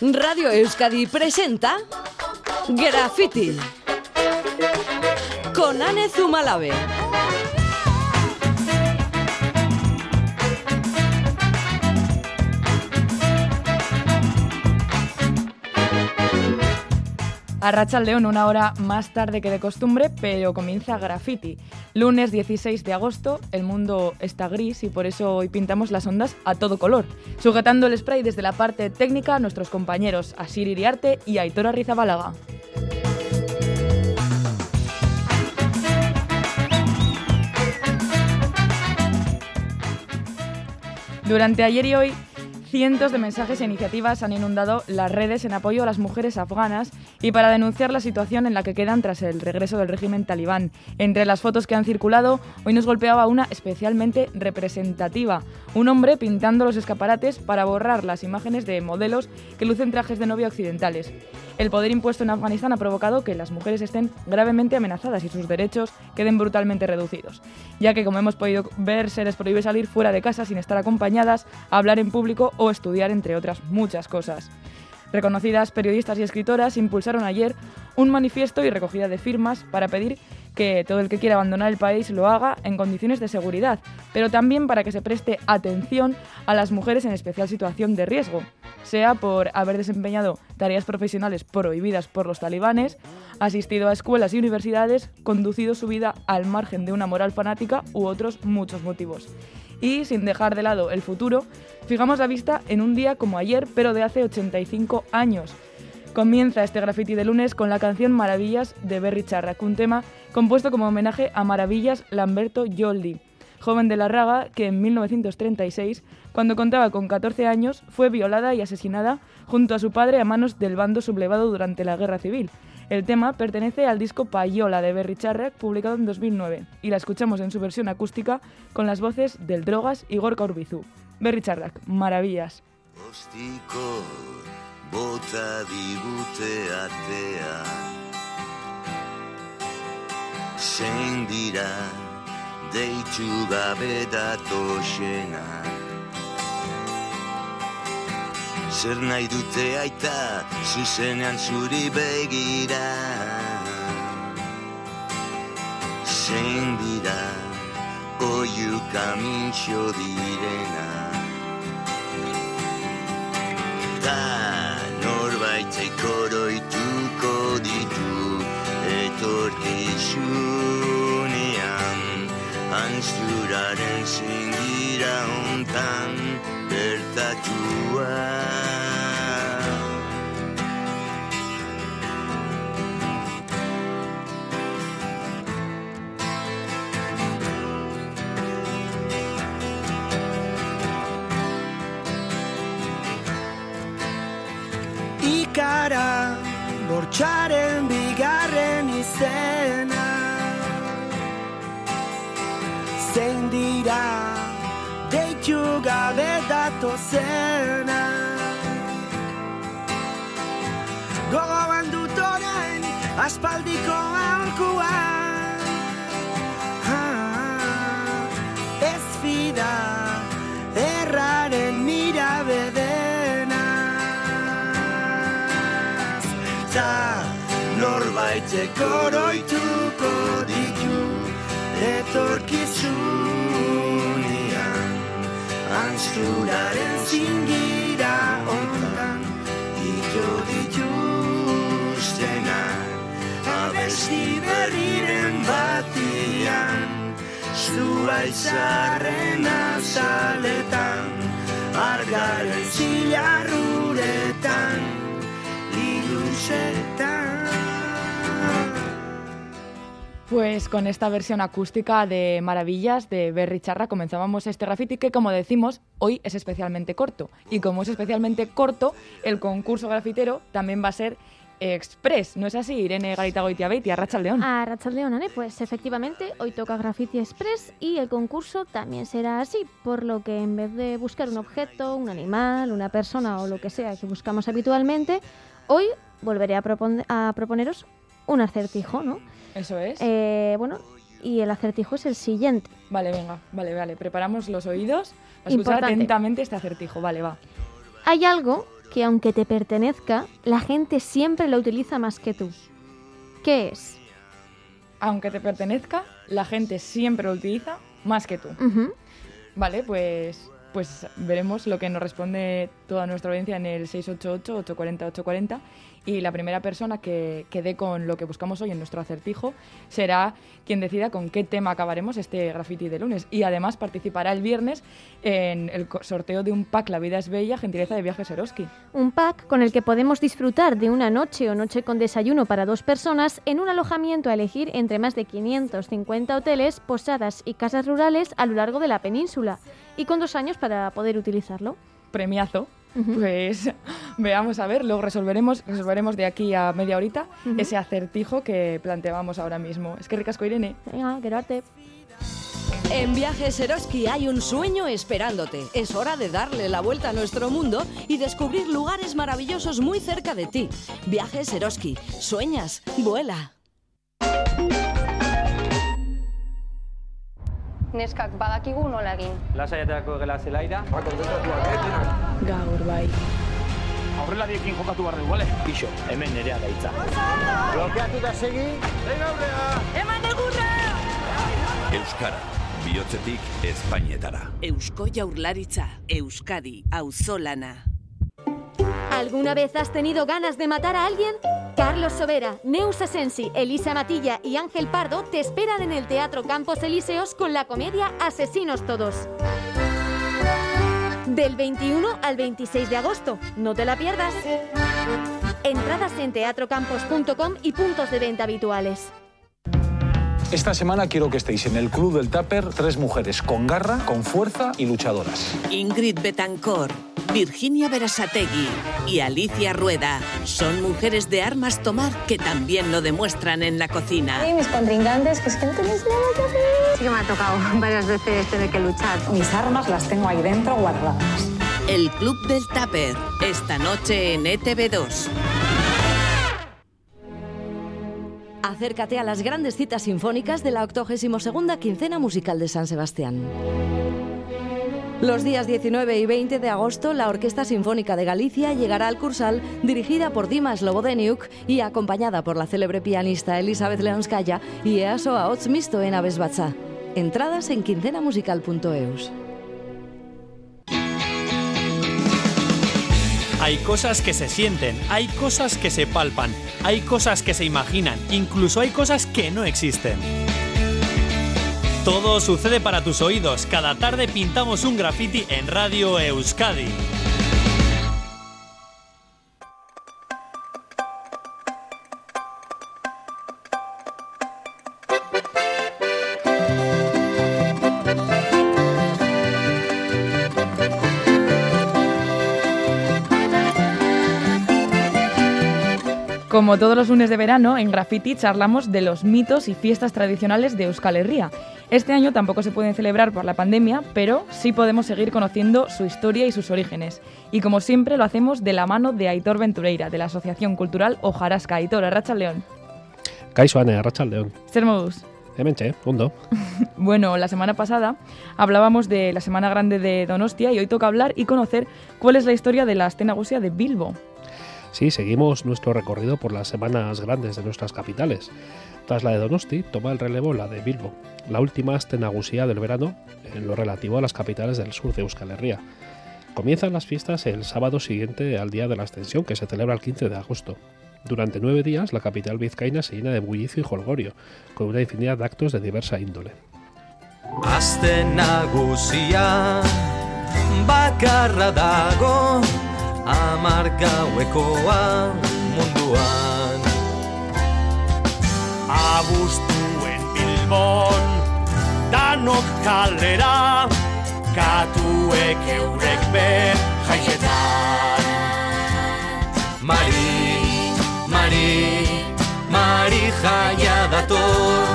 Radio Euskadi presenta Graffiti con Anne Zumalave. A León una hora más tarde que de costumbre, pero comienza Graffiti. Lunes 16 de agosto, el mundo está gris y por eso hoy pintamos las ondas a todo color, sujetando el spray desde la parte técnica a nuestros compañeros Asir Iriarte y Aitor Arrizabalaga. Durante ayer y hoy Cientos de mensajes e iniciativas han inundado las redes en apoyo a las mujeres afganas y para denunciar la situación en la que quedan tras el regreso del régimen talibán. Entre las fotos que han circulado, hoy nos golpeaba una especialmente representativa, un hombre pintando los escaparates para borrar las imágenes de modelos que lucen trajes de novia occidentales. El poder impuesto en Afganistán ha provocado que las mujeres estén gravemente amenazadas y sus derechos queden brutalmente reducidos, ya que, como hemos podido ver, se les prohíbe salir fuera de casa sin estar acompañadas, hablar en público o estudiar, entre otras muchas cosas. Reconocidas periodistas y escritoras impulsaron ayer un manifiesto y recogida de firmas para pedir que todo el que quiera abandonar el país lo haga en condiciones de seguridad, pero también para que se preste atención a las mujeres en especial situación de riesgo, sea por haber desempeñado tareas profesionales prohibidas por los talibanes, asistido a escuelas y universidades, conducido su vida al margen de una moral fanática u otros muchos motivos. Y sin dejar de lado el futuro, fijamos la vista en un día como ayer, pero de hace 85 años. Comienza este graffiti de lunes con la canción Maravillas de Berry Charrac, un tema compuesto como homenaje a Maravillas Lamberto Yoldi, joven de la Raga que en 1936, cuando contaba con 14 años, fue violada y asesinada junto a su padre a manos del bando sublevado durante la Guerra Civil. El tema pertenece al disco Payola de Berry Charrac, publicado en 2009, y la escuchamos en su versión acústica con las voces del Drogas y Gorka Urbizu. Berry Charrac, maravillas. Zer nahi dute aita zuzenean zuri begira. Zein dira oiu kamintxo direna Ta norbaitek oroituko ditu etorkizunean Anzuraren zingira ontan bertatua gara bortxaren bigarren izena. Zein dira deitu gabe dato zena. Gogoan dut orain aspaldiko aurkua norbaitek oroituko ditu etorkizunean. Ansturaren zingira ondan ito dituztena Abesti berriren batian Zua izarren azaletan Argaren zilarruretan Ilusetan Pues con esta versión acústica de Maravillas de Berry Charra comenzábamos este graffiti que, como decimos, hoy es especialmente corto. Y como es especialmente corto, el concurso grafitero también va a ser express, ¿no es así, Irene Garita Goitiabeit y Arracha León? A Racha León, Ane, pues efectivamente, hoy toca Graffiti Express y el concurso también será así, por lo que en vez de buscar un objeto, un animal, una persona o lo que sea que buscamos habitualmente, hoy volveré a, a proponeros un acertijo, ¿no? Eso es. Eh, bueno, y el acertijo es el siguiente. Vale, venga, vale, vale. Preparamos los oídos. A escuchar atentamente este acertijo. Vale, va. Hay algo que aunque te pertenezca, la gente siempre lo utiliza más que tú. ¿Qué es? Aunque te pertenezca, la gente siempre lo utiliza más que tú. Vale, pues, pues veremos lo que nos responde toda nuestra audiencia en el 688-840-840 y la primera persona que, que dé con lo que buscamos hoy en nuestro acertijo será quien decida con qué tema acabaremos este graffiti de lunes y además participará el viernes en el sorteo de un pack La vida es bella, gentileza de viajes Eroski. Un pack con el que podemos disfrutar de una noche o noche con desayuno para dos personas en un alojamiento a elegir entre más de 550 hoteles, posadas y casas rurales a lo largo de la península y con dos años para poder utilizarlo. Premiazo. Pues veamos a ver, luego resolveremos, resolveremos de aquí a media horita ese acertijo que planteábamos ahora mismo. Es que ricasco Irene. Venga, quiero arte. En Viajes Eroski hay un sueño esperándote. Es hora de darle la vuelta a nuestro mundo y descubrir lugares maravillosos muy cerca de ti. Viajes Eroski. Sueñas, vuela. Neskak badakigu nola egin. Lasaiaterako gela zelaira. Gaur bai. Aurrelariekin jokatu behar dugu, bale? Ixo, hemen nerea gaitza. Blokeatuta segi. Euskara, bihotzetik Espainietara. Eusko Jaurlaritza, Euskadi, auzolana. ¿Alguna vez has tenido ganas de matar a alguien? Carlos Sobera, Neus Asensi, Elisa Matilla y Ángel Pardo te esperan en el Teatro Campos Elíseos con la comedia Asesinos Todos. Del 21 al 26 de agosto. No te la pierdas. Entradas en teatrocampos.com y puntos de venta habituales. Esta semana quiero que estéis en el Club del Tupper tres mujeres con garra, con fuerza y luchadoras. Ingrid Betancor, Virginia Berasategui y Alicia Rueda son mujeres de armas tomar que también lo demuestran en la cocina. Y mis contrincantes, que es que no tenéis nada que hacer. Sí que me ha tocado varias veces tener que luchar. Mis armas las tengo ahí dentro guardadas. El Club del Tupper, esta noche en E ETV2. Acércate a las grandes citas sinfónicas de la 82 quincena musical de San Sebastián. Los días 19 y 20 de agosto, la Orquesta Sinfónica de Galicia llegará al Cursal, dirigida por Dimas Lobodeniuk y acompañada por la célebre pianista Elizabeth Leonskaya y EASO Ahots Misto en Abesbatza. Entradas en quincenamusical.eus. Hay cosas que se sienten, hay cosas que se palpan, hay cosas que se imaginan, incluso hay cosas que no existen. Todo sucede para tus oídos. Cada tarde pintamos un graffiti en Radio Euskadi. Como todos los lunes de verano, en Graffiti charlamos de los mitos y fiestas tradicionales de Euskal Herria. Este año tampoco se pueden celebrar por la pandemia, pero sí podemos seguir conociendo su historia y sus orígenes. Y como siempre lo hacemos de la mano de Aitor Ventureira, de la Asociación Cultural Ojarasca. Aitor, Arracha León. Kaixo ane, arratsaldeon. Ser modus. Hementxe, ondo. Bueno, la semana pasada hablábamos de la Semana Grande de Donostia y hoy toca hablar y conocer cuál es la historia de la Astenagusia de Bilbo. Sí, seguimos nuestro recorrido por las semanas grandes de nuestras capitales. Tras la de Donosti, toma el relevo la de Bilbo, la última astenagusía del verano en lo relativo a las capitales del sur de Euskal Herria. Comienzan las fiestas el sábado siguiente al día de la ascensión, que se celebra el 15 de agosto. Durante nueve días, la capital vizcaína se llena de bullicio y jolgorio, con una infinidad de actos de diversa índole. Aste nagusia bakarra dago Amar gauekoa munduan Abuztuen Bilbon, danok kalera, katuek eurek be jaietan. Mari, Mari, Mari jaia dator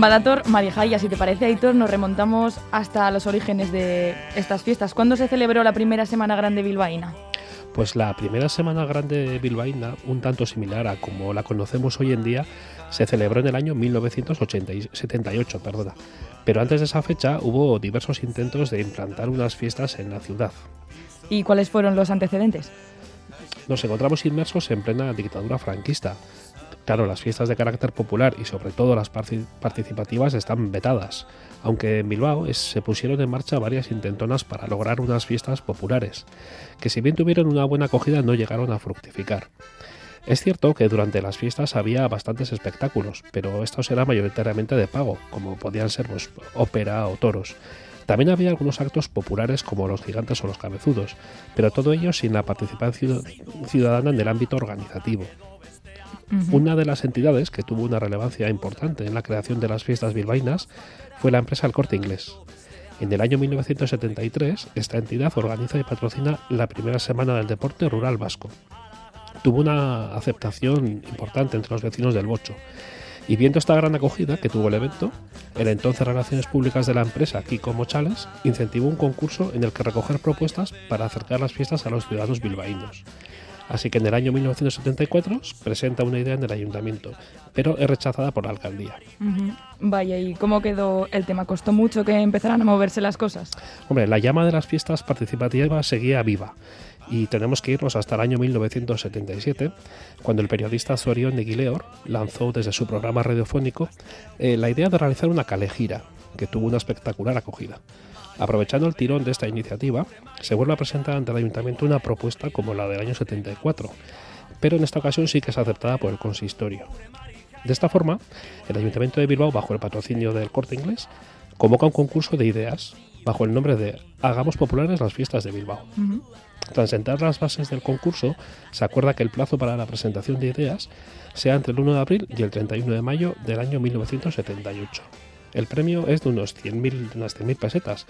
Badator, Marijaya, si te parece, Aitor, nos remontamos hasta los orígenes de estas fiestas. ¿Cuándo se celebró la primera Semana Grande bilbaína? Pues la primera semana grande bilbaína, un tanto similar a como la conocemos hoy en día, se celebró en el año 1978, perdona. Pero antes de esa fecha hubo diversos intentos de implantar unas fiestas en la ciudad. ¿Y cuáles fueron los antecedentes? Nos encontramos inmersos en plena dictadura franquista. Claro, las fiestas de carácter popular y sobre todo las participativas están vetadas, aunque en Bilbao se pusieron en marcha varias intentonas para lograr unas fiestas populares, que si bien tuvieron una buena acogida no llegaron a fructificar. Es cierto que durante las fiestas había bastantes espectáculos, pero estos eran mayoritariamente de pago, como podían ser pues, ópera o toros. También había algunos actos populares como los gigantes o los cabezudos, pero todo ello sin la participación ciudadana en el ámbito organizativo. Una de las entidades que tuvo una relevancia importante en la creación de las fiestas bilbaínas fue la empresa El Corte Inglés. En el año 1973, esta entidad organiza y patrocina la primera semana del deporte rural vasco, tuvo una aceptación importante entre los vecinos del Bocho. Y viendo esta gran acogida que tuvo el evento, el entonces Relaciones Públicas de la empresa, Kiko Mochales, incentivó un concurso en el que recoger propuestas para acercar las fiestas a los ciudadanos bilbaínos. Así que en el año 1974 presenta una idea en el ayuntamiento, pero es rechazada por la alcaldía. Vaya, ¿y cómo quedó el tema? ¿Costó mucho que empezaran a moverse las cosas? Hombre, la llama de las fiestas participativas seguía viva y tenemos que irnos hasta el año 1977, cuando el periodista Zorion de Guileor lanzó desde su programa radiofónico eh, la idea de realizar una calejira, que tuvo una espectacular acogida. Aprovechando el tirón de esta iniciativa, se vuelve a presentar ante el ayuntamiento una propuesta como la del año 74, pero en esta ocasión sí que es aceptada por el consistorio. De esta forma, el ayuntamiento de Bilbao, bajo el patrocinio del Corte Inglés, convoca un concurso de ideas bajo el nombre de Hagamos populares las fiestas de Bilbao. Tras sentar las bases del concurso, se acuerda que el plazo para la presentación de ideas sea entre el 1 de abril y el 31 de mayo del año 1978. El premio es de unos 100.000 unas 100 pesetas,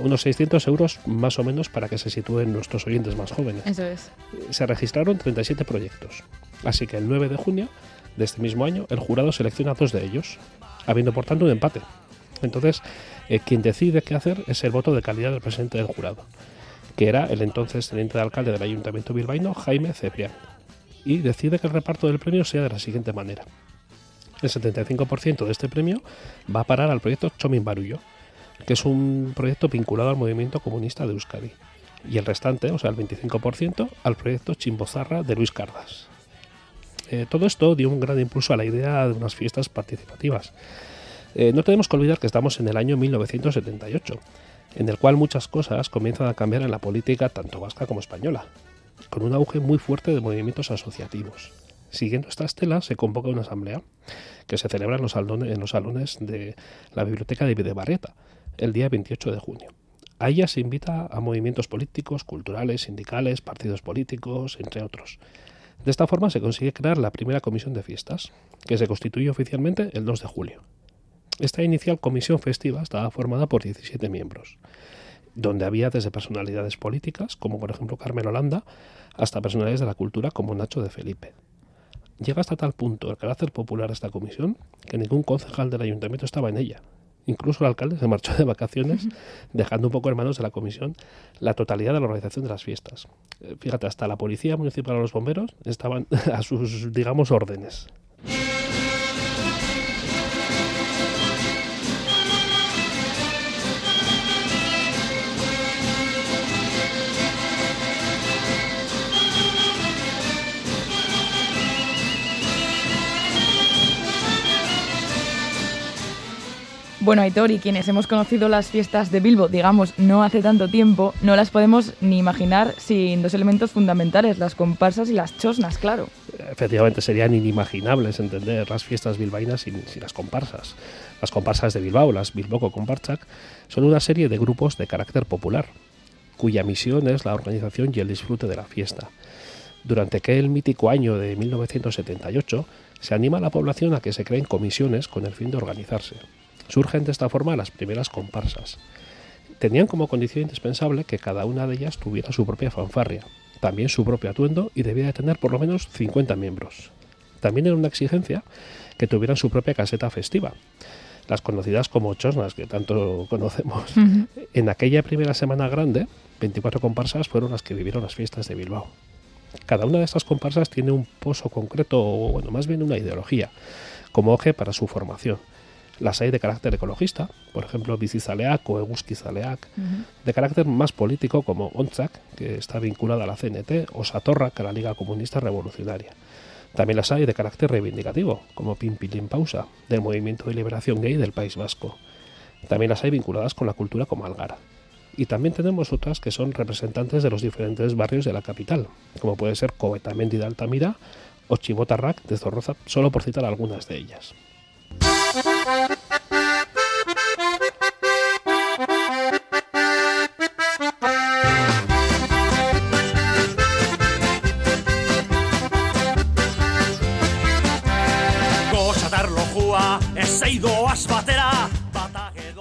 unos 600 euros más o menos para que se sitúen nuestros oyentes más jóvenes. Eso es. Se registraron 37 proyectos, así que el 9 de junio de este mismo año el jurado selecciona dos de ellos, habiendo por tanto un empate. Entonces, eh, quien decide qué hacer es el voto de calidad del presidente del jurado que era el entonces teniente de alcalde del Ayuntamiento bilbaíno, Jaime Cebrián, y decide que el reparto del premio sea de la siguiente manera. El 75% de este premio va a parar al proyecto Chomin Barullo, que es un proyecto vinculado al movimiento comunista de Euskadi, y el restante, o sea, el 25%, al proyecto Chimbozarra de Luis Cardas. Eh, todo esto dio un gran impulso a la idea de unas fiestas participativas. Eh, no tenemos que olvidar que estamos en el año 1978 en el cual muchas cosas comienzan a cambiar en la política tanto vasca como española, con un auge muy fuerte de movimientos asociativos. Siguiendo esta estela, se convoca una asamblea que se celebra en los salones, de la Biblioteca de Videbarrieta el día 28 de junio. A ella se invita a movimientos políticos, culturales, sindicales, partidos políticos, entre otros. De esta forma se consigue crear la primera comisión de fiestas, que se constituye oficialmente el 2 de julio. Esta inicial comisión festiva estaba formada por 17 miembros, donde había desde personalidades políticas, como por ejemplo Carmen Holanda, hasta personalidades de la cultura como Nacho de Felipe. Llega hasta tal punto el carácter popular de esta comisión que ningún concejal del ayuntamiento estaba en ella. Incluso el alcalde se marchó de vacaciones, dejando un poco en manos de la comisión la totalidad de la organización de las fiestas. Eh, fíjate, hasta la policía municipal o los bomberos estaban a sus, digamos, órdenes. Bueno, Aitor, y quienes hemos conocido las fiestas de Bilbo, digamos, no hace tanto tiempo, no las podemos ni imaginar sin dos elementos fundamentales, las comparsas y las chosnas, claro. Efectivamente, serían inimaginables entender las fiestas bilbaínas sin, las comparsas. Las comparsas de Bilbao, las Bilboco Comparchak, son una serie de grupos de carácter popular, cuya misión es la organización y el disfrute de la fiesta. Durante aquel mítico año de 1978, se anima a la población a que se creen comisiones con el fin de organizarse. Surgen de esta forma las primeras comparsas. Tenían como condición indispensable que cada una de ellas tuviera su propia fanfarria, también su propio atuendo y debía de tener por lo menos 50 miembros. También era una exigencia que tuvieran su propia caseta festiva, las conocidas como chosnas, que tanto conocemos. En aquella primera semana grande, 24 comparsas fueron las que vivieron las fiestas de Bilbao. Cada una de estas comparsas tiene un pozo concreto, o bueno, más bien una ideología, como eje para su formación. Las hay de carácter ecologista, por ejemplo Bicizaleak o Eguzkizaleak, de carácter más político como Ontzak, que está vinculada a la CNT, o Satorra, a la Liga Comunista Revolucionaria. También las hay de carácter reivindicativo, como Pimpilín Pausa, del Movimiento de Liberación Gay del País Vasco. También las hay vinculadas con la cultura como Algara. Y también tenemos otras que son representantes de los diferentes barrios de la capital, como puede ser Coetamendi de Altamira o Chibotarrac de Zorroza, solo por citar algunas de ellas.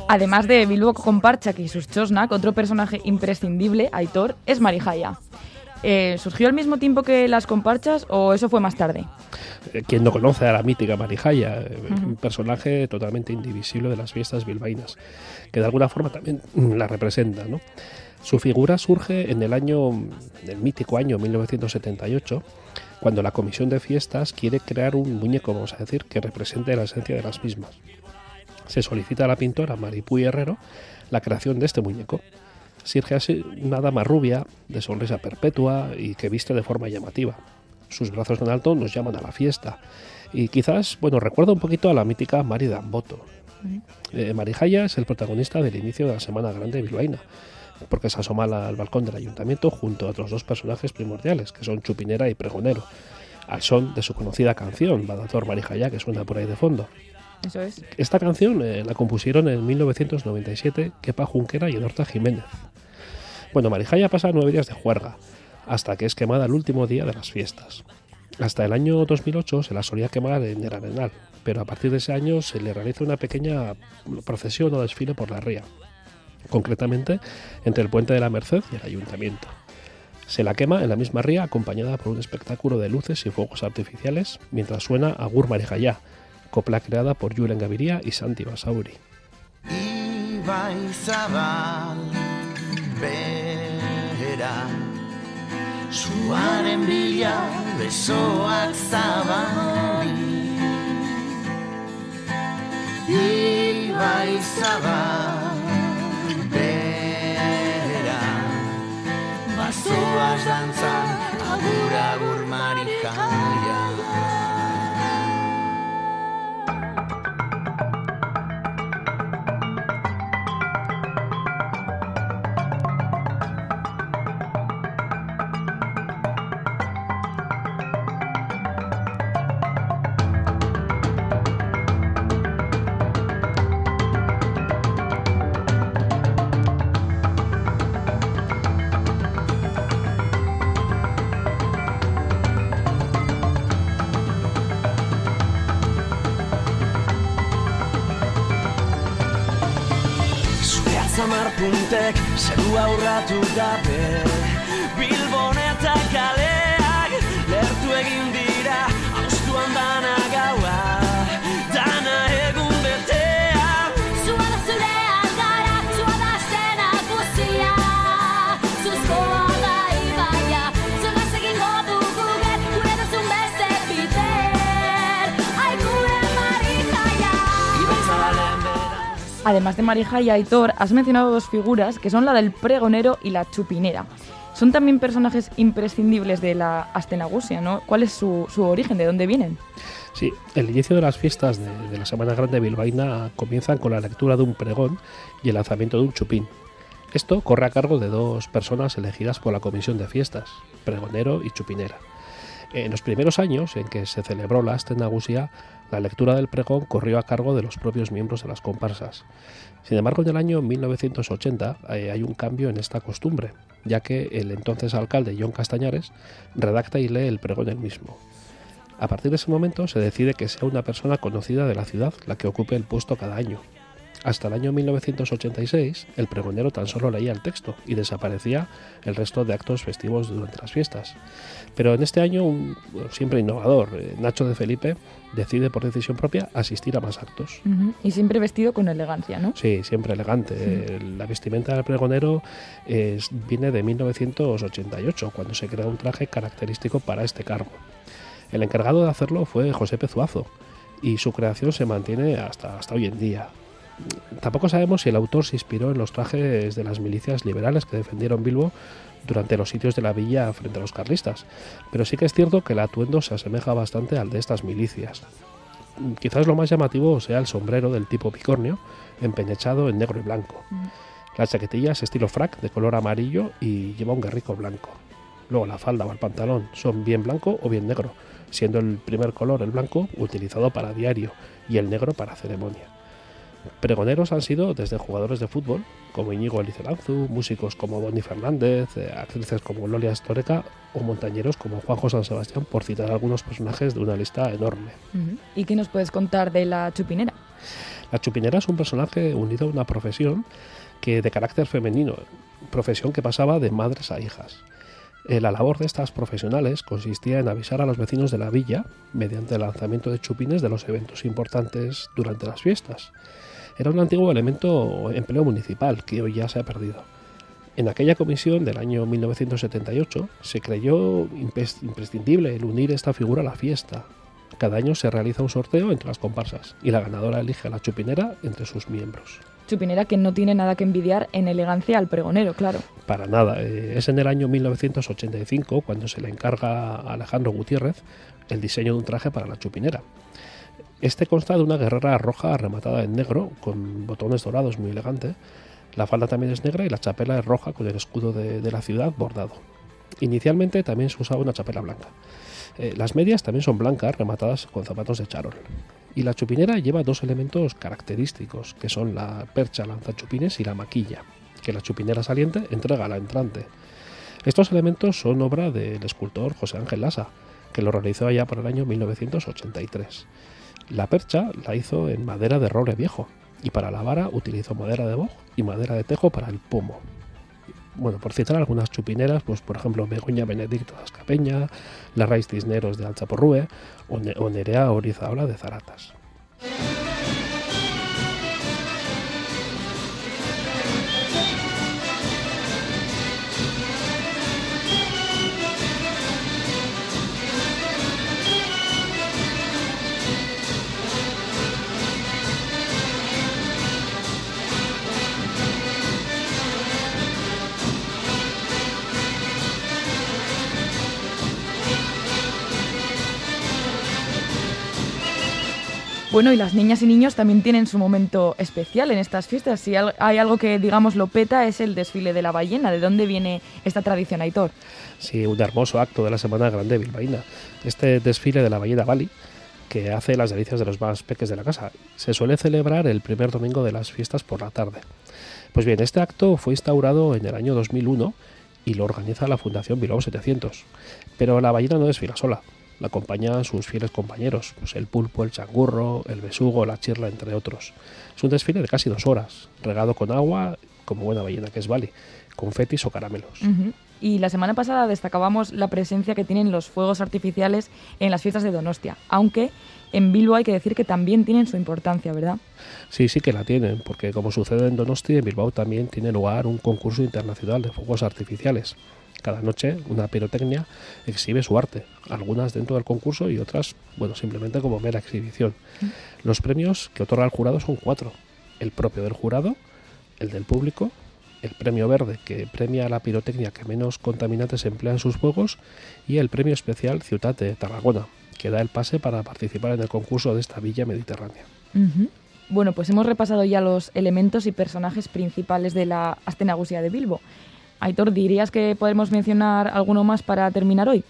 Además de Bilbo Comparchak y sus Chosnak, otro personaje imprescindible, Aitor, es Marijaya. Eh, ¿Surgió al mismo tiempo que las comparchas o eso fue más tarde? Eh, quien no conoce a la mítica Marijaya, eh, un personaje totalmente indivisible de las fiestas bilbaínas, que de alguna forma también la representa. ¿no? Su figura surge en el año, el mítico año 1978, cuando la Comisión de Fiestas quiere crear un muñeco, vamos a decir, que represente la esencia de las mismas. Se solicita a la pintora Maripuy Herrero la creación de este muñeco. Sirge así una dama rubia, de sonrisa perpetua y que viste de forma llamativa. Sus brazos en alto nos llaman a la fiesta. Y quizás, bueno, recuerda un poquito a la mítica Mari Damboto. Eh, Marijaya es el protagonista del inicio de la Semana Grande bilbaína, porque se asoma al balcón del ayuntamiento junto a otros dos personajes primordiales, que son Chupinera y Pregonero, al son de su conocida canción, Badator Marijaya, que suena por ahí de fondo. Eso es. Esta canción eh, la compusieron en 1997 Kepa Junquera y Horta Jiménez. Bueno, Marijaya pasa nueve días de juerga, hasta que es quemada el último día de las fiestas. Hasta el año 2008 se la solía quemar en el Arenal, pero a partir de ese año se le realiza una pequeña procesión o desfile por la ría, concretamente entre el Puente de la Merced y el Ayuntamiento. Se la quema en la misma ría acompañada por un espectáculo de luces y fuegos artificiales mientras suena Agur Marijaya, copla creada por Julen Gaviria y Santi Basauri. Suaren bila besoak zabali Ibai zabal bera. Basoaz dantzan agur agur marijaia do die. Además de Marija y Aitor, has mencionado dos figuras que son la del pregonero y la chupinera. Son también personajes imprescindibles de la Astenagusia, ¿no? ¿Cuál es su, su origen? ¿De dónde vienen? Sí, el inicio de las fiestas de, de la Semana Grande bilbaína comienzan con la lectura de un pregón y el lanzamiento de un chupín. Esto corre a cargo de dos personas elegidas por la Comisión de Fiestas, pregonero y chupinera. En los primeros años en que se celebró la Astenagusia, la lectura del pregón corrió a cargo de los propios miembros de las comparsas. Sin embargo, en el año 1980 eh, hay un cambio en esta costumbre, ya que el entonces alcalde John Castañares redacta y lee el pregón él mismo. A partir de ese momento se decide que sea una persona conocida de la ciudad la que ocupe el puesto cada año. Hasta el año 1986, el pregonero tan solo leía el texto y desaparecía el resto de actos festivos durante las fiestas. Pero en este año, un siempre innovador, eh, Nacho de Felipe decide por decisión propia asistir a más actos. Y siempre vestido con elegancia, ¿no? Sí, siempre elegante. La vestimenta del pregonero es- viene de 1988, cuando se crea un traje característico para este cargo. El encargado de hacerlo fue José Pezuazo, y su creación se mantiene hasta, hasta hoy en día. Tampoco sabemos si el autor se inspiró en los trajes de las milicias liberales que defendieron Bilbo durante los sitios de la villa frente a los carlistas, pero sí que es cierto que el atuendo se asemeja bastante al de estas milicias. Quizás lo más llamativo sea el sombrero del tipo picornio, empeñechado en negro y blanco. La chaquetilla es estilo frac de color amarillo y lleva un guerrico blanco. Luego la falda o el pantalón son bien blanco o bien negro, siendo el primer color el blanco utilizado para diario y el negro para ceremonia. Pregoneros han sido desde jugadores de fútbol, como Íñigo Elicelanzu, músicos como Bonnie Fernández, eh, actrices como Lolia Storeca o montañeros como Juanjo San Sebastián, por citar algunos personajes de una lista enorme. ¿Y qué nos puedes contar de la chupinera? La chupinera es un personaje unido a una profesión que de carácter femenino, profesión que pasaba de madres a hijas. Eh, La labor de estas profesionales consistía en avisar a los vecinos de la villa mediante el lanzamiento de chupines de los eventos importantes durante las fiestas. Era un antiguo elemento empleo municipal que hoy ya se ha perdido. En aquella comisión del año 1978 se creyó imprescindible el unir esta figura a la fiesta. Cada año se realiza un sorteo entre las comparsas y la ganadora elige a la chupinera entre sus miembros. Chupinera que no tiene nada que envidiar en elegancia al pregonero, claro. Para nada. eh, Es en el año 1985 cuando se le encarga a Alejandro Gutiérrez el diseño de un traje para la chupinera. Este consta de una guerrera roja rematada en negro con botones dorados muy elegante. La falda también es negra y la chapela es roja con el escudo de, la ciudad bordado. Inicialmente también se usaba una chapela blanca. Eh, las medias también son blancas rematadas con zapatos de charol. Y la chupinera lleva dos elementos característicos, que son la percha lanzachupines y la maquilla, que la chupinera saliente entrega a la entrante. Estos elementos son obra del escultor José Ángel Lasa, que lo realizó allá por el año 1983. La percha la hizo en madera de roble viejo, y para la vara utilizó madera de boj y madera de tejo para el pomo. Bueno, por citar algunas chupineras, pues por ejemplo Begoña Benedicto de Ascapeña, la Raíz Cisneros de Alchaporrúe o, Ne- o Nerea Orizaola de Zaratas. Bueno, y las niñas y niños también tienen su momento especial en estas fiestas. Si hay algo que, digamos, lo peta es el desfile de la ballena. ¿De dónde viene esta tradición, Aitor? Sí, un hermoso acto de la Semana Grande bilbaína. Este desfile de la ballena Bali, que hace las delicias de los más peques de la casa, se suele celebrar el primer domingo de las fiestas por la tarde. Pues bien, este acto fue instaurado en el año 2001 y lo organiza la Fundación Bilbao 700. Pero la ballena no desfila sola, la acompañan sus fieles compañeros, pues el pulpo, el changurro, el besugo, la chirla, entre otros. Es un desfile de casi dos horas, regado con agua, como buena ballena que es Bali, confetis o caramelos. Y la semana pasada destacábamos la presencia que tienen los fuegos artificiales en las fiestas de Donostia, aunque en Bilbo hay que decir que también tienen su importancia, ¿verdad? Sí, sí que la tienen, porque como sucede en Donosti, en Bilbao también tiene lugar un concurso internacional de fuegos artificiales. Cada noche una pirotecnia exhibe su arte, algunas dentro del concurso y otras, bueno, simplemente como mera exhibición. Los premios que otorga el jurado son cuatro. El propio del jurado, el del público, el premio verde que premia a la pirotecnia que menos contaminantes emplea en sus juegos y el premio especial Ciudad de Tarragona, que da el pase para participar en el concurso de esta villa mediterránea. Bueno, pues hemos repasado ya los elementos y personajes principales de la Astenagusia de Bilbo. Aitor, ¿dirías que podemos mencionar alguno más para terminar hoy?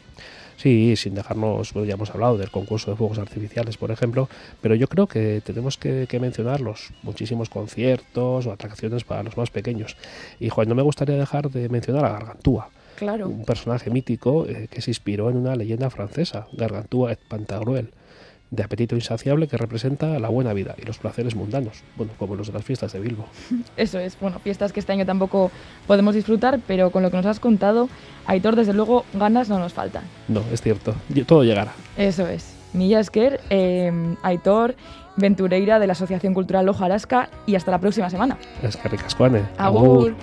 Sí, sin dejarnos, bueno, ya hemos hablado del concurso de fuegos artificiales, por ejemplo, pero yo creo que tenemos que, que mencionar los muchísimos conciertos o atracciones para los más pequeños. Y Juan, no me gustaría dejar de mencionar a Gargantúa, Claro. un personaje mítico eh, que se inspiró en una leyenda francesa, Gargantúa et Pantagruel, de apetito insaciable que representa la buena vida y los placeres mundanos, bueno, como los de las fiestas de Bilbo. Eso es, bueno, fiestas que este año tampoco podemos disfrutar, pero con lo que nos has contado, Aitor, desde luego, ganas no nos faltan. No, es cierto, todo llegará. Eso es. Milla eh, Aitor, Ventureira de la Asociación Cultural Ojarasca y hasta la próxima semana. Es que. Agur.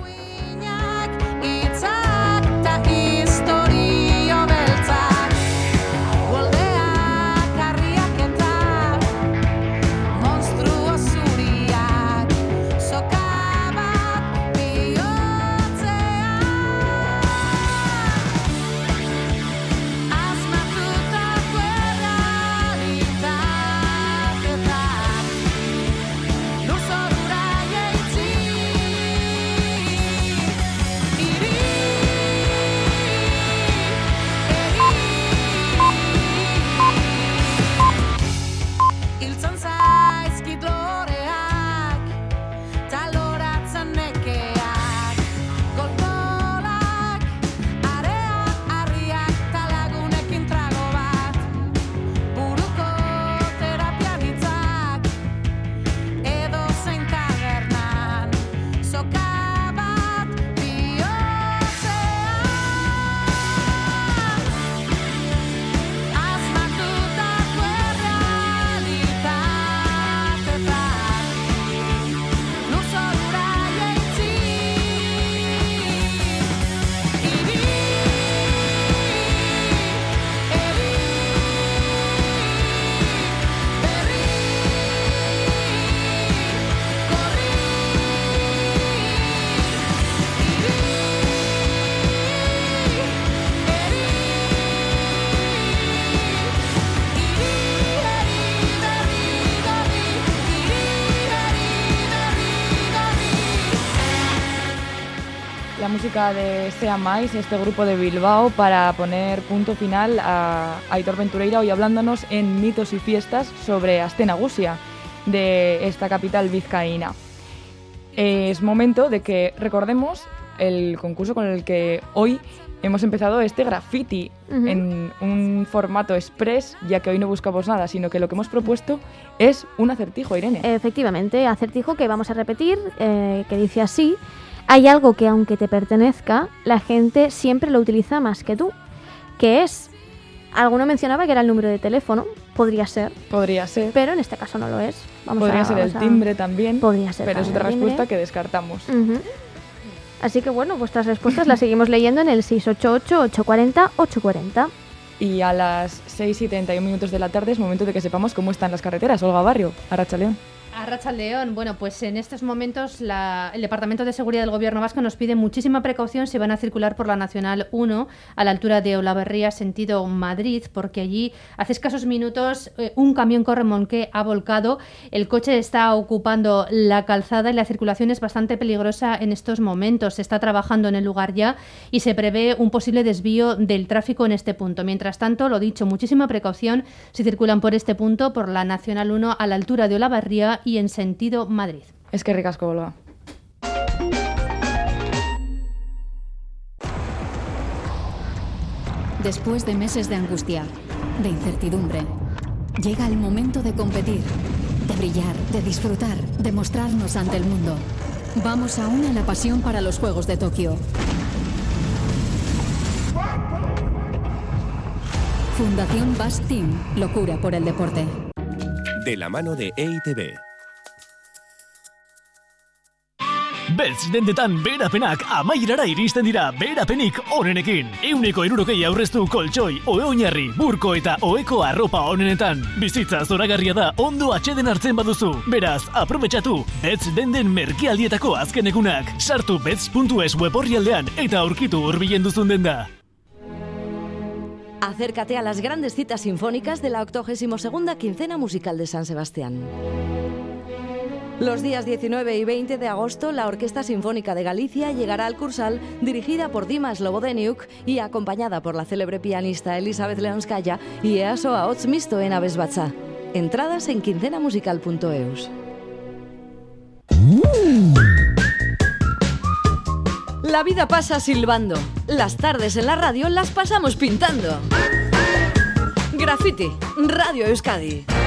Música de Sea Mais, este grupo de Bilbao, para poner punto final a Aitor Ventureira hoy hablándonos en mitos y fiestas sobre Astenagusia, de esta capital vizcaína. Es momento de que recordemos el concurso con el que hoy hemos empezado este graffiti Ujú. en un formato express, ya que hoy no buscamos nada, sino que lo que hemos propuesto es un acertijo, Irene. Efectivamente, acertijo que vamos a repetir, eh, que dice así, hay algo que aunque te pertenezca, la gente siempre lo utiliza más que tú, que es, alguno mencionaba que era el número de teléfono, podría ser, Podría ser. pero en este caso no lo es. Vamos Podría a- ser el a- timbre también. Podría ser Pero es otra respuesta que descartamos. Así que bueno, vuestras respuestas las seguimos leyendo en el 688-840-840. Y a las 6 y 31 minutos de la tarde es momento de que sepamos cómo están las carreteras. Olga Barrio, Arracha León. A Racha León, bueno, pues en estos momentos la- el Departamento de Seguridad del Gobierno Vasco nos pide muchísima precaución si van a circular por la Nacional 1 a la altura de Olavarría, sentido Madrid, porque allí hace escasos minutos eh, un camión con remolque ha volcado. El coche está ocupando la calzada y la circulación es bastante peligrosa en estos momentos. Se está trabajando en el lugar ya y se prevé un posible desvío del tráfico en este punto. Mientras tanto, lo dicho, muchísima precaución si circulan por este punto, por la Nacional 1 a la altura de Olavarría y en sentido Madrid. Es que ricasco, Olga. Después de meses de angustia, de incertidumbre, llega el momento de competir, de brillar, de disfrutar, de mostrarnos ante el mundo. Vamos aún a la pasión para los Juegos de Tokio. Fundación Bass Team, locura por el deporte. De la mano de EITB. Beltz dendetan berapenak amaierara iristen dira berapenik onenekin. Euneko irurokei aurreztu koltsoi, oe oinarri, burko eta oeko arropa onenetan. Bizitza zoragarria da ondo atxeden hartzen baduzu. Beraz, aprobetxatu, Betz denden merkialdietako azken egunak. Sartu betz.es web orrialdean eta aurkitu hurbilen duzun denda. Acércate a las grandes citas sinfónicas de la 82 quincena musical de San Sebastián. Los días 19 y 20 de agosto, la Orquesta Sinfónica de Galicia llegará al Cursal, dirigida por Dimas Lobodeniuk y acompañada por la célebre pianista Elizabeth Leonskaya y EASO a Ots Misto en Abesbatza. Entradas en quincenamusical.eus. La vida pasa silbando. Las tardes en la radio las pasamos pintando. Graffiti, Radio Euskadi.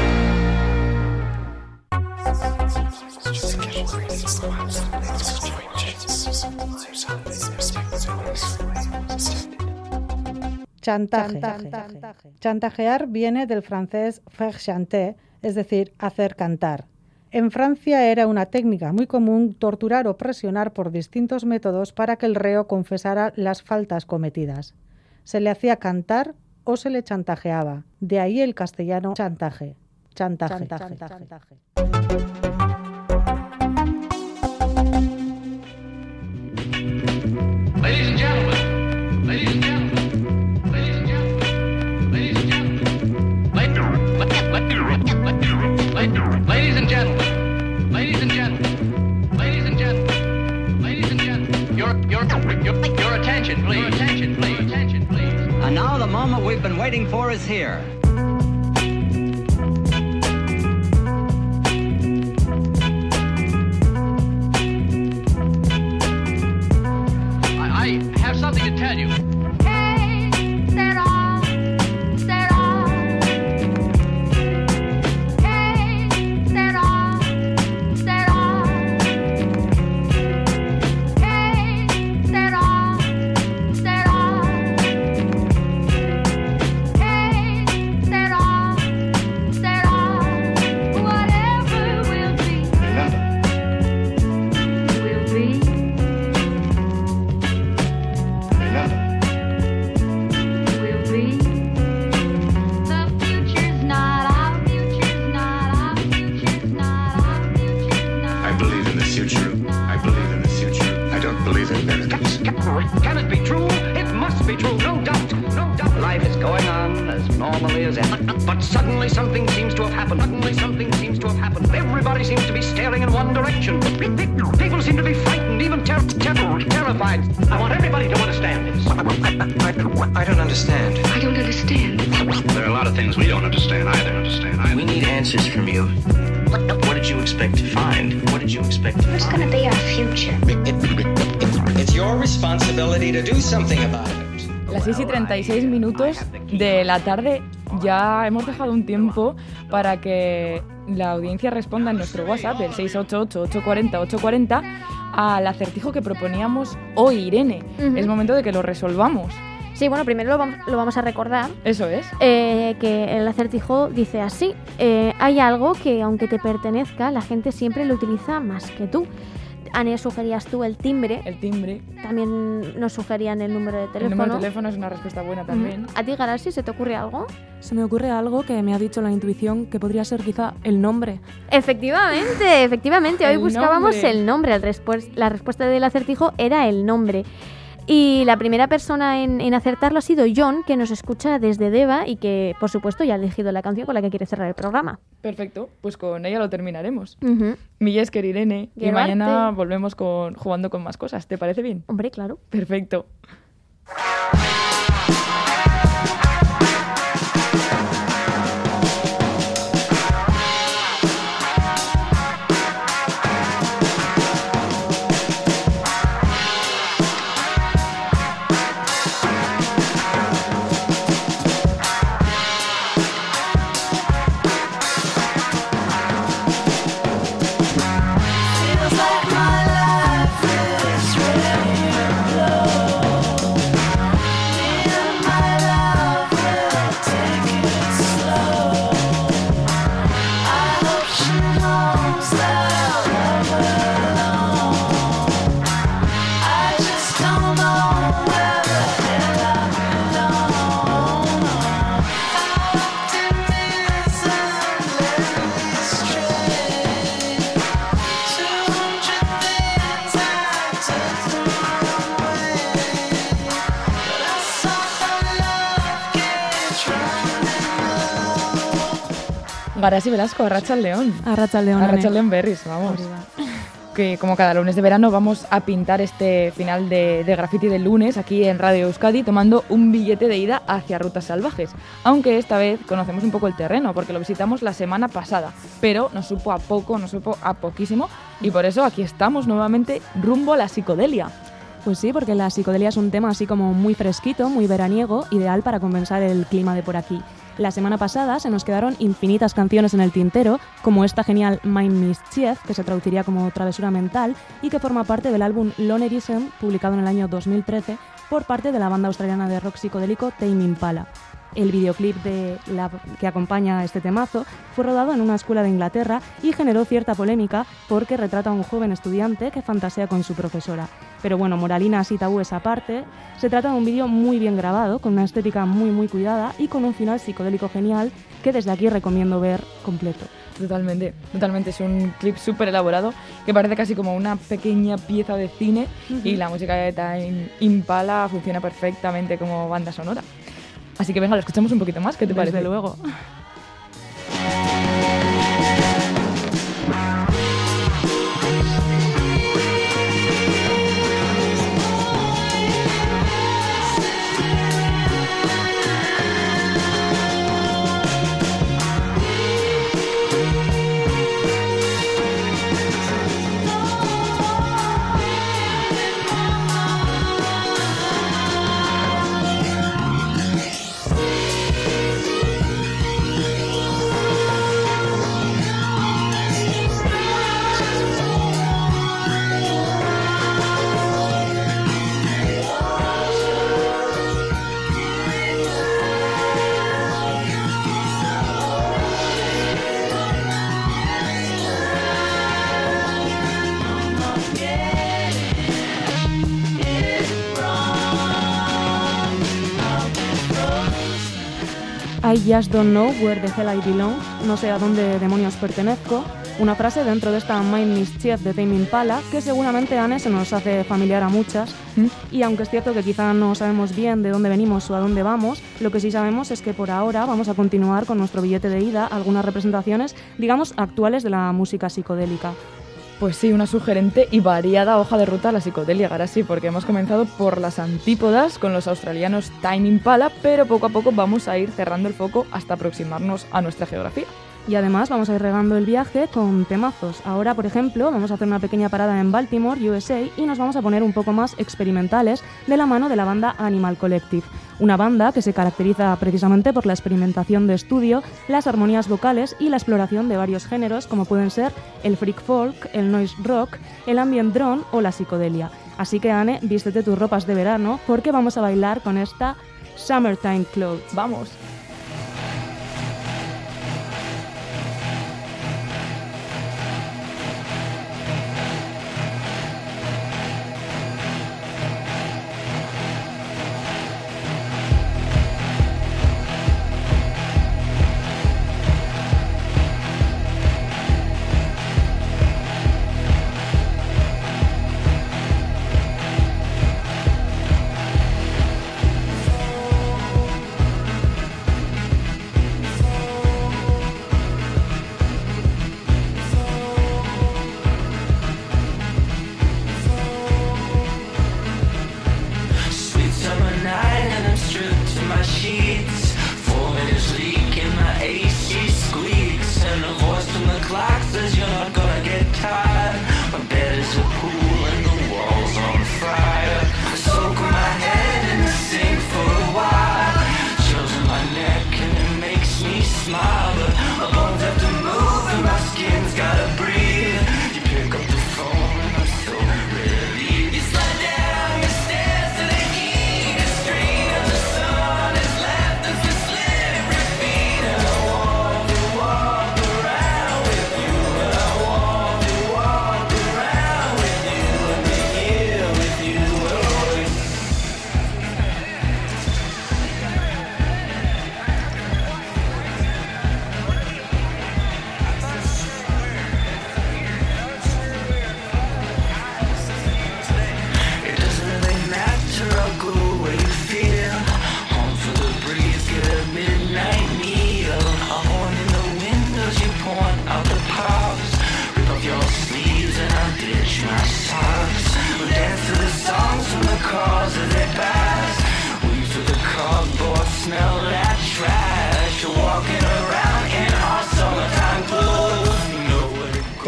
Chantaje. Chantajear viene del francés faire chanter, es decir, hacer cantar. En Francia era una técnica muy común torturar o presionar por distintos métodos para que el reo confesara las faltas cometidas. Se le hacía cantar o se le chantajeaba. De ahí el castellano chantaje. Chantaje. Chantaje. Ladies and gentlemen, ladies and gentlemen, ladies and gentlemen, ladies and gentlemen, ladies and gentlemen, ladies and gentlemen, ladies and gentlemen, ladies and gentlemen, your your your your attention, please, attention, please, attention, please. And now the moment we've been waiting for is here. Something to tell you. Suddenly something seems to have happened. Suddenly something seems to have happened. Everybody seems to be staring in one direction. People seem to be frightened, even ter- ter- terrified. I want everybody to understand this. I don't understand. I don't understand. There are a lot of things we don't understand either. Understand either. We need answers from you. What did you expect to find? What did you expect to What's gonna be our future? It's your responsibility to do something about it. Las 6 y 36 minutos de la tarde ya hemos dejado un tiempo para que la audiencia responda en nuestro WhatsApp, el 688-840-840, al acertijo que proponíamos hoy, Irene. Es momento de que lo resolvamos. Sí, bueno, primero lo vamos a recordar. Eso es. eh, que el acertijo dice así, eh, hay algo que aunque te pertenezca, la gente siempre lo utiliza más que tú. Ane, sugerías tú el timbre. El timbre. También nos sugerían el número de El teléfono. número de teléfono es una respuesta buena también. ¿A ti, Garasi, se te ocurre algo? Se me ocurre algo que me ha dicho la intuición que podría ser quizá el nombre. Efectivamente, efectivamente. Hoy El buscábamos nombre. el nombre. El la respuesta del acertijo era el nombre. Y la primera persona en, en acertarlo ha sido John, que nos escucha desde Deva y que, por supuesto, ya ha elegido la canción con la que quiere cerrar el programa. Perfecto, pues con ella lo terminaremos. Ujú. Millesker, Irene. Y mañana volvemos con, jugando con más cosas. ¿Te parece bien? Hombre, claro. Perfecto. Garasi Velasco, Arracha al León. Arracha al León. Arracha Ane. León Berris, vamos. Que como cada lunes de verano vamos a pintar este final de, de graffiti del lunes aquí en Radio Euskadi tomando un billete de ida hacia Rutas Salvajes. Aunque esta vez conocemos un poco el terreno porque lo visitamos la semana pasada, pero nos supo a poco, nos supo a poquísimo y por eso aquí estamos nuevamente rumbo a la psicodelia. Pues sí, porque la psicodelia es un tema así como muy fresquito, muy veraniego, ideal para compensar el clima de por aquí. La semana pasada se nos quedaron infinitas canciones en el tintero, como esta genial Mind Mischief, que se traduciría como Travesura Mental, y que forma parte del álbum Lonerism, publicado en el año 2013 por parte de la banda australiana de rock psicodélico Tame Impala. El videoclip de la, que acompaña a este temazo fue rodado en una escuela de Inglaterra y generó cierta polémica porque retrata a un joven estudiante que fantasea con su profesora. Pero bueno, moralinas y tabúes aparte, se trata de un vídeo muy bien grabado, con una estética muy muy cuidada y con un final psicodélico genial que desde aquí recomiendo ver completo. Totalmente, totalmente. Es un clip súper elaborado que parece casi como una pequeña pieza de cine y la música de Time Impala funciona perfectamente como banda sonora. Así que venga, lo escuchamos un poquito más, ¿qué te Desde parece? luego. Just don't know where the hell I belong, no sé a dónde demonios pertenezco, una frase dentro de esta Mind Mischief de Tame Impala que seguramente Anne se nos hace familiar a muchas y aunque es cierto que quizá no sabemos bien de dónde venimos o a dónde vamos, lo que sí sabemos es que por ahora vamos a continuar con nuestro billete de ida algunas representaciones, digamos, actuales de la música psicodélica. Pues sí, una sugerente y variada hoja de ruta a la psicodelia, ahora sí, porque hemos comenzado por las antípodas con los australianos Time Impala, pero poco a poco vamos a ir cerrando el foco hasta aproximarnos a nuestra geografía. Y además vamos a ir regando el viaje con temazos. Ahora, por ejemplo, vamos a hacer una pequeña parada en Baltimore, USA, y nos vamos a poner un poco más experimentales de la mano de la banda Animal Collective. Una banda que se caracteriza precisamente por la experimentación de estudio, las armonías vocales y la exploración de varios géneros como pueden ser el freak folk, el noise rock, el ambient drone o la psicodelia. Así que Anne, vístete tus ropas de verano porque vamos a bailar con esta Summertime Clothes. ¡Vamos!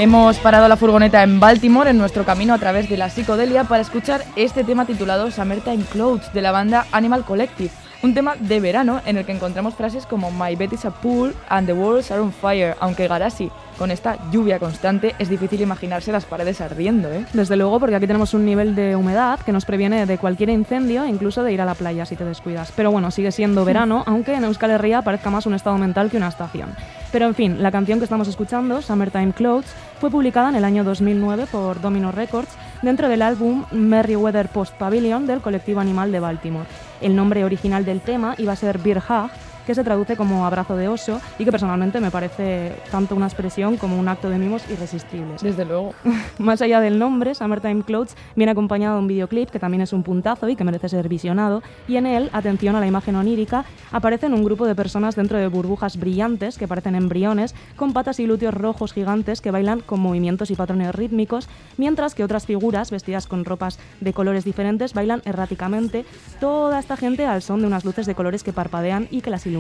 Hemos parado la furgoneta en Baltimore en nuestro camino a través de la psicodelia para escuchar este tema titulado Summertime Clothes de la banda Animal Collective. Un tema de verano en el que encontramos frases como My bed is a pool and the walls are on fire, aunque Garasi, con esta lluvia constante, es difícil imaginarse las paredes ardiendo, ¿eh? Desde luego, porque aquí tenemos un nivel de humedad que nos previene de cualquier incendio e incluso de ir a la playa si te descuidas. Pero bueno, sigue siendo verano, aunque en Euskal Herria parezca más un estado mental que una estación. Pero en fin, la canción que estamos escuchando, Summertime Clothes, fue publicada en el año 2009 por Domino Records dentro del álbum Merriweather Post Pavilion del colectivo animal de Baltimore. El nombre original del tema iba a ser Beer Hug, que se traduce como abrazo de oso y que personalmente me parece tanto una expresión como un acto de mimos irresistibles. Desde luego. Más allá del nombre, Summertime Clothes viene acompañado de un videoclip que también es un puntazo y que merece ser visionado, y en él, atención a la imagen onírica, aparecen un grupo de personas dentro de burbujas brillantes que parecen embriones, con patas y glúteos rojos gigantes que bailan con movimientos y patrones rítmicos, mientras que otras figuras, vestidas con ropas de colores diferentes, bailan erráticamente, toda esta gente al son de unas luces de colores que parpadean y que las iluminan.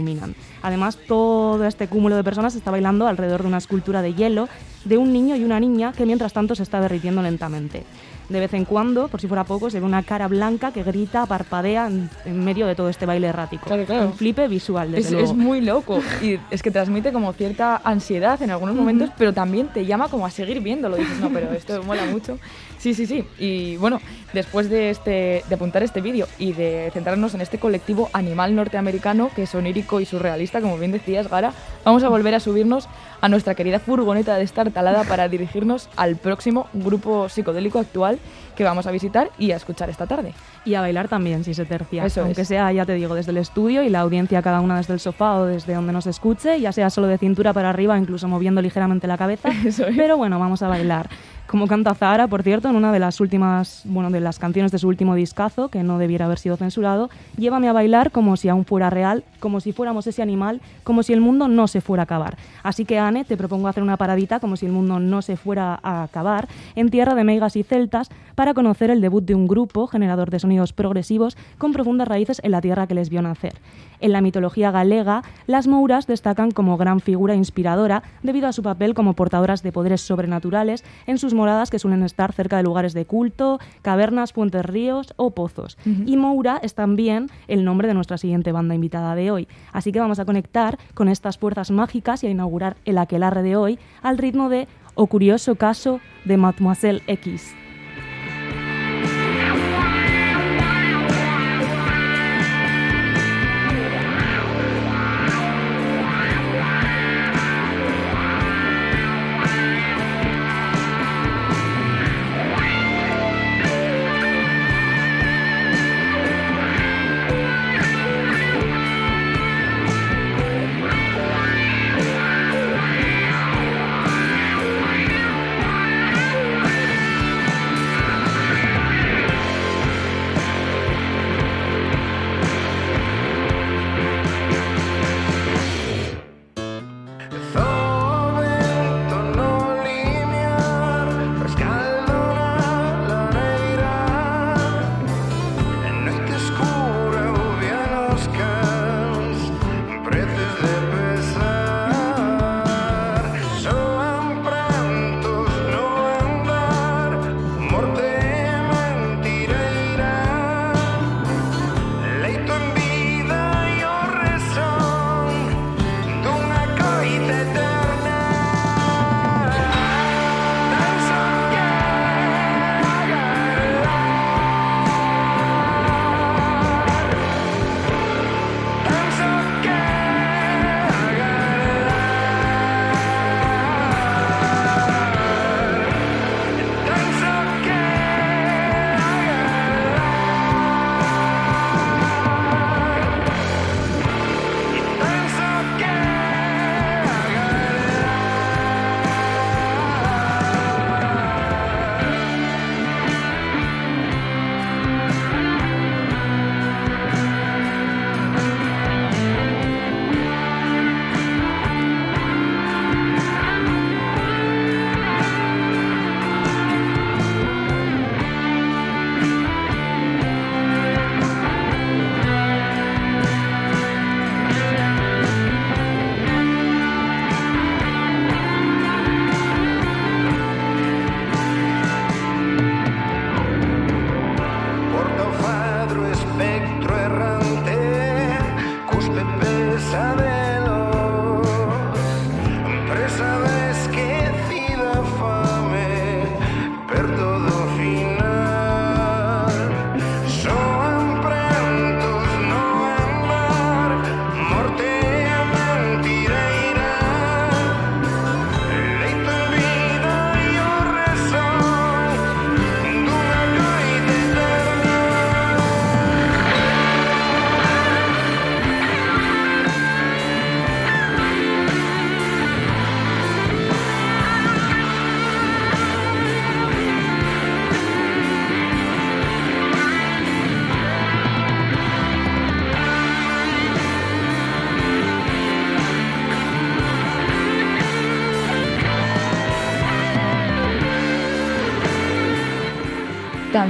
Además, todo este cúmulo de personas está bailando alrededor de una escultura de hielo de un niño y una niña que mientras tanto se está derritiendo lentamente. De vez en cuando, por si fuera poco, se ve una cara blanca que grita, parpadea en, en medio de todo este baile errático. Claro, claro. Un flipe visual, desde Es, luego. es muy loco y es que transmite como cierta ansiedad en algunos momentos, pero también te llama como a seguir viéndolo. Dices, no, pero esto mola mucho. Sí, sí, sí. Y bueno, después de, este, de apuntar este vídeo y de centrarnos en este colectivo animal norteamericano que es onírico y surrealista, como bien decías, Gara, vamos a volver a subirnos a nuestra querida furgoneta de estar talada para dirigirnos al próximo grupo psicodélico actual que vamos a visitar y a escuchar esta tarde. Y a bailar también, si se tercia. Eso Aunque es. sea, ya te digo, desde el estudio y la audiencia cada una desde el sofá o desde donde nos escuche, ya sea solo de cintura para arriba, incluso moviendo ligeramente la cabeza. Pero bueno, vamos a bailar. Como canta Zahara, por cierto, en una de las últimas, bueno, de las canciones de su último discazo, que no debiera haber sido censurado, llévame a bailar como si aún fuera real, como si fuéramos ese animal, como si el mundo no se fuera a acabar. Así que, Anne, te propongo hacer una paradita como si el mundo no se fuera a acabar en tierra de meigas y celtas para conocer el debut de un grupo generador de sonidos progresivos con profundas raíces en la tierra que les vio nacer. En la mitología galega, las mouras destacan como gran figura inspiradora debido a su papel como portadoras de poderes sobrenaturales en sus moradas que suelen estar cerca de lugares de culto, cavernas, puentes ríos o pozos. Y Moura es también el nombre de nuestra siguiente banda invitada de hoy. Así que vamos a conectar con estas fuerzas mágicas y a inaugurar el aquelarre de hoy al ritmo de O curioso caso de Mademoiselle X.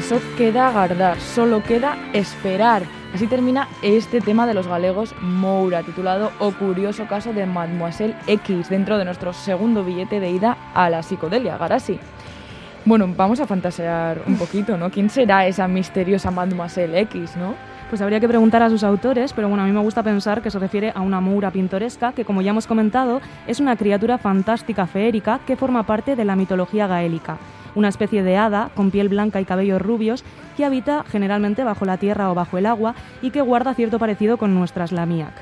só queda agardar, solo queda esperar. Así termina este tema de los galegos Moura, titulado O curioso caso de Mademoiselle X, dentro de nuestro segundo billete de ida a la psicodelia, Garasi. Bueno, vamos a fantasear un poquito, ¿no? ¿Quién será esa misteriosa Mademoiselle X, no? Pues habría que preguntar a sus autores, pero bueno, a mí me gusta pensar que se refiere a una moura pintoresca que, como ya hemos comentado, es una criatura fantástica feérica que forma parte de la mitología gaélica. Una especie de hada con piel blanca y cabellos rubios que habita generalmente bajo la tierra o bajo el agua y que guarda cierto parecido con nuestras Lamiak.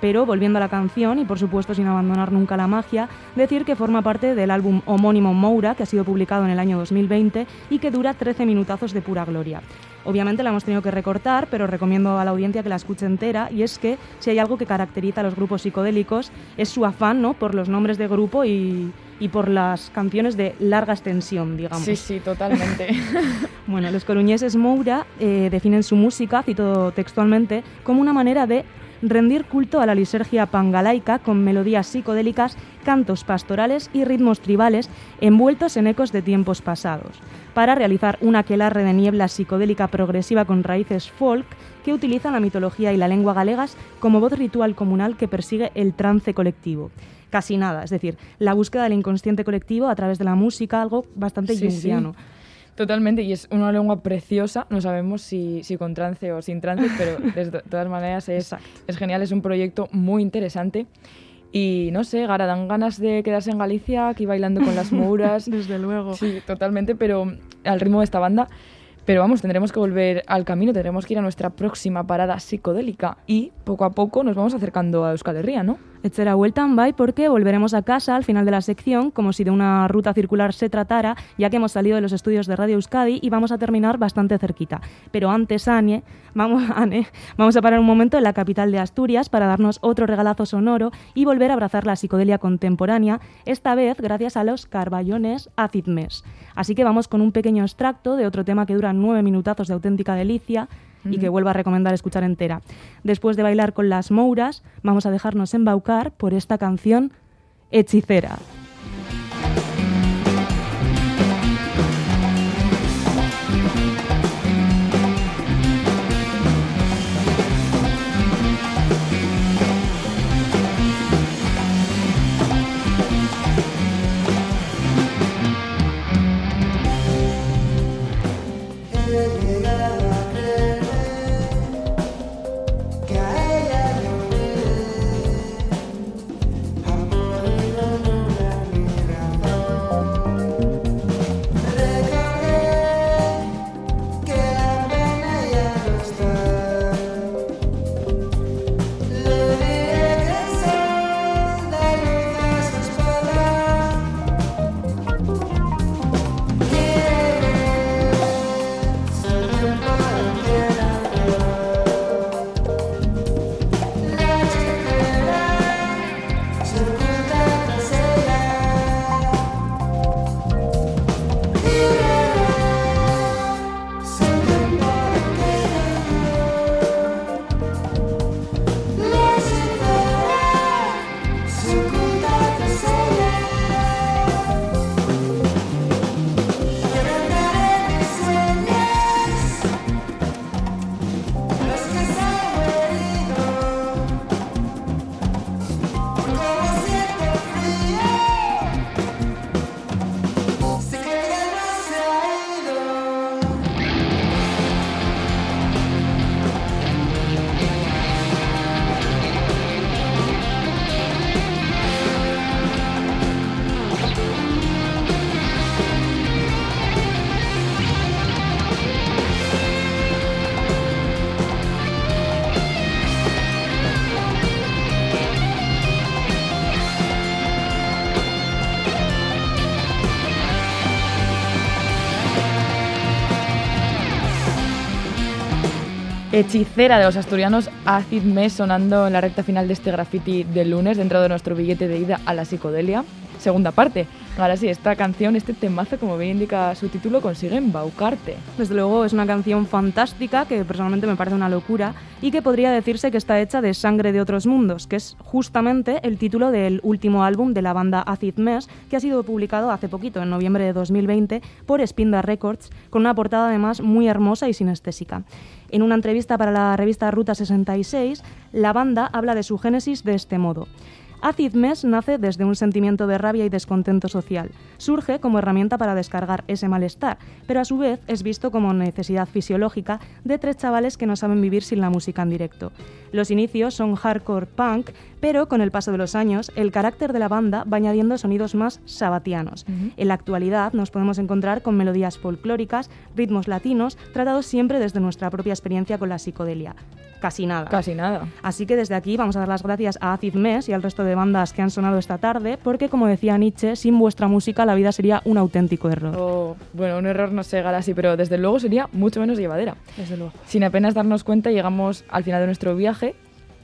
Pero volviendo a la canción y por supuesto sin abandonar nunca la magia, decir que forma parte del álbum homónimo Moura que ha sido publicado en el año 2020 y que dura 13 minutazos de pura gloria. Obviamente la hemos tenido que recortar, pero recomiendo a la audiencia que la escuche entera, y es que si hay algo que caracteriza a los grupos psicodélicos es su afán ¿no? por los nombres de grupo y, y por las canciones de larga extensión, digamos. Sí, sí, totalmente. Bueno, los coruñeses Moura eh, definen su música, cito textualmente, como una manera de rendir culto a la lisergia pangalaica con melodías psicodélicas, cantos pastorales y ritmos tribales envueltos en ecos de tiempos pasados, para realizar una aquelarre de niebla psicodélica progresiva con raíces folk que utiliza la mitología y la lengua galegas como voz ritual comunal que persigue el trance colectivo. Casi nada, es decir, la búsqueda del inconsciente colectivo a través de la música, algo bastante Sí, sí. Totalmente, y es una lengua preciosa, no sabemos si, si con trance o sin trance, pero de to- todas maneras es, es genial, es un proyecto muy interesante. Y no sé, Gara, dan ganas de quedarse en Galicia, aquí bailando con las mouras. Desde luego. Sí, totalmente, pero al ritmo de esta banda. Pero vamos, tendremos que volver al camino, tendremos que ir a nuestra próxima parada psicodélica y poco a poco nos vamos acercando a Euskal Herria, ¿no? Etcétera, vueltan by porque volveremos a casa al final de la sección, como si de una ruta circular se tratara, ya que hemos salido de los estudios de Radio Euskadi y vamos a terminar bastante cerquita. Pero antes, Ane, vamos, vamos a parar un momento en la capital de Asturias para darnos otro regalazo sonoro y volver a abrazar la psicodelia contemporánea, esta vez gracias a los carballones Acid Mess. Así que vamos con un pequeño extracto de otro tema que dura nueve minutazos de auténtica delicia y que vuelvo a recomendar escuchar entera. Después de bailar con las mouras, vamos a dejarnos embaucar por esta canción Hechicera. Hechicera de los asturianos Acid Mess sonando en la recta final de este graffiti del lunes dentro de nuestro billete de ida a la psicodelia. Segunda parte. Ahora sí, esta canción, este temazo, como bien indica su título, consigue embaucarte. Desde luego es una canción fantástica que personalmente me parece una locura y que podría decirse que está hecha de sangre de otros mundos, que es justamente el título del último álbum de la banda Acid Mess que ha sido publicado hace poquito, en noviembre de 2020, por Spinda Records, con una portada además muy hermosa y sinestésica. En una entrevista para la revista Ruta 66, la banda habla de su génesis de este modo. Acid Mess nace desde un sentimiento de rabia y descontento social. Surge como herramienta para descargar ese malestar, pero a su vez es visto como necesidad fisiológica de tres chavales que no saben vivir sin la música en directo. Los inicios son hardcore punk, pero con el paso de los años el carácter de la banda va añadiendo sonidos más sabatianos. En la actualidad nos podemos encontrar con melodías folclóricas, ritmos latinos, tratados siempre desde nuestra propia experiencia con la psicodelia. casi nada. Casi nada. Así que desde aquí vamos a dar las gracias a Acid Mess y al resto de bandas que han sonado esta tarde, porque como decía Nietzsche, sin vuestra música la vida sería un auténtico error. Oh, bueno, un error no se llegará así, pero desde luego sería mucho menos llevadera. Desde luego. Sin apenas darnos cuenta, llegamos al final de nuestro viaje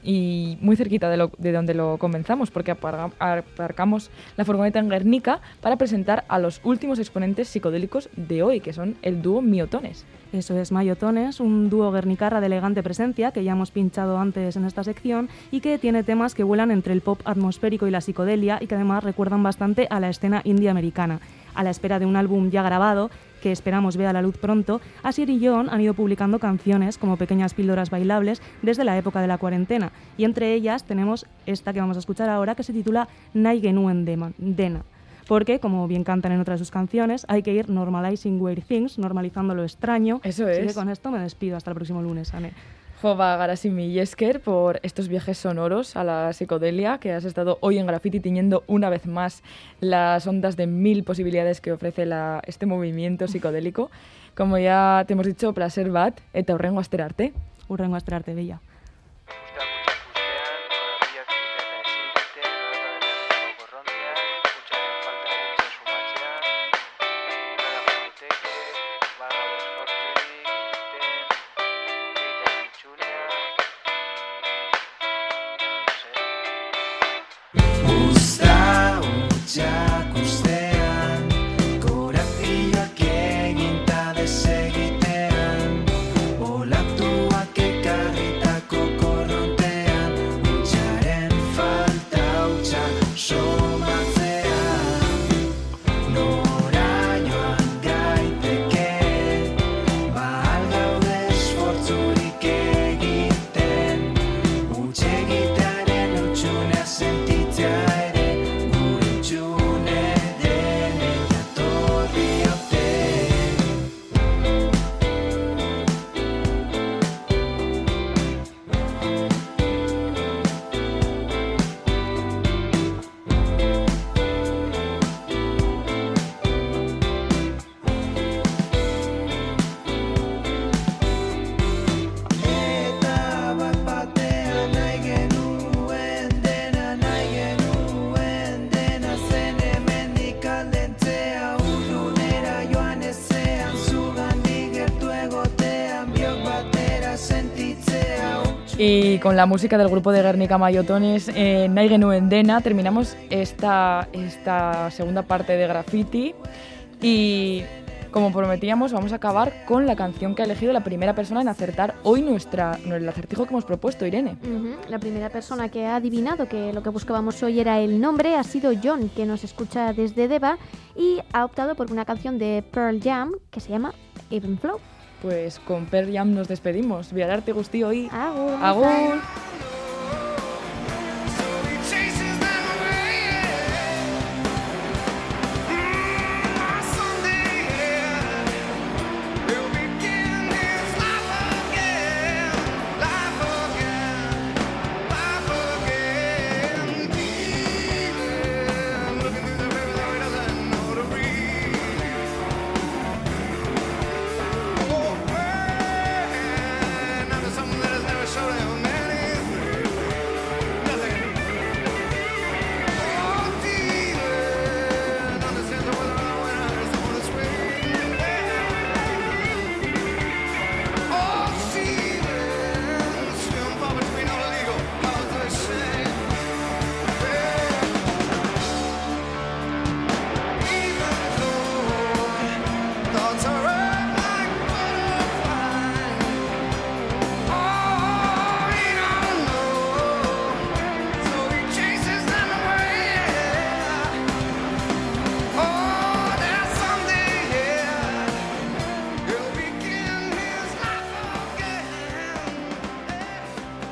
y muy cerquita de, donde lo comenzamos, porque aparcamos la furgoneta en Guernica para presentar a los últimos exponentes psicodélicos de hoy, que son el dúo Miotones. Eso es Mayotones, un dúo guernicarra de elegante presencia que ya hemos pinchado antes en esta sección y que tiene temas que vuelan entre el pop atmosférico y la psicodelia y que además recuerdan bastante a la escena indie americana. A la espera de un álbum ya grabado, que esperamos vea la luz pronto, Asier y John han ido publicando canciones como pequeñas píldoras bailables desde la época de la cuarentena y entre ellas tenemos esta que vamos a escuchar ahora que se titula Naigenuen Dena. Porque, como bien cantan en otras de sus canciones, hay que ir normalizing weird things, normalizando lo extraño. Eso Así que es. con esto me despido. Hasta el próximo lunes, Ane. Jova Garasimi y Esker por estos viajes sonoros a la psicodelia que has estado hoy en Graffiti tiñendo una vez más las ondas de mil posibilidades que ofrece este movimiento psicodélico. Como ya te hemos dicho, placer bat eta horrengo asterarte. Urrengo asterarte, bella. Con la música del grupo de Guernica Mayotones, eh, Nahi genuen dena, terminamos esta, esta segunda parte de Graffiti. Y como prometíamos, vamos a acabar con la canción que ha elegido la primera persona en acertar hoy nuestra, el acertijo que hemos propuesto, Irene. La primera persona que ha adivinado que lo que buscábamos hoy era el nombre ha sido John, que nos escucha desde Deva y ha optado por una canción de Pearl Jam que se llama Even Flow. Pues con Per Jam nos despedimos. Viararte Gustío y... Agur. Agur.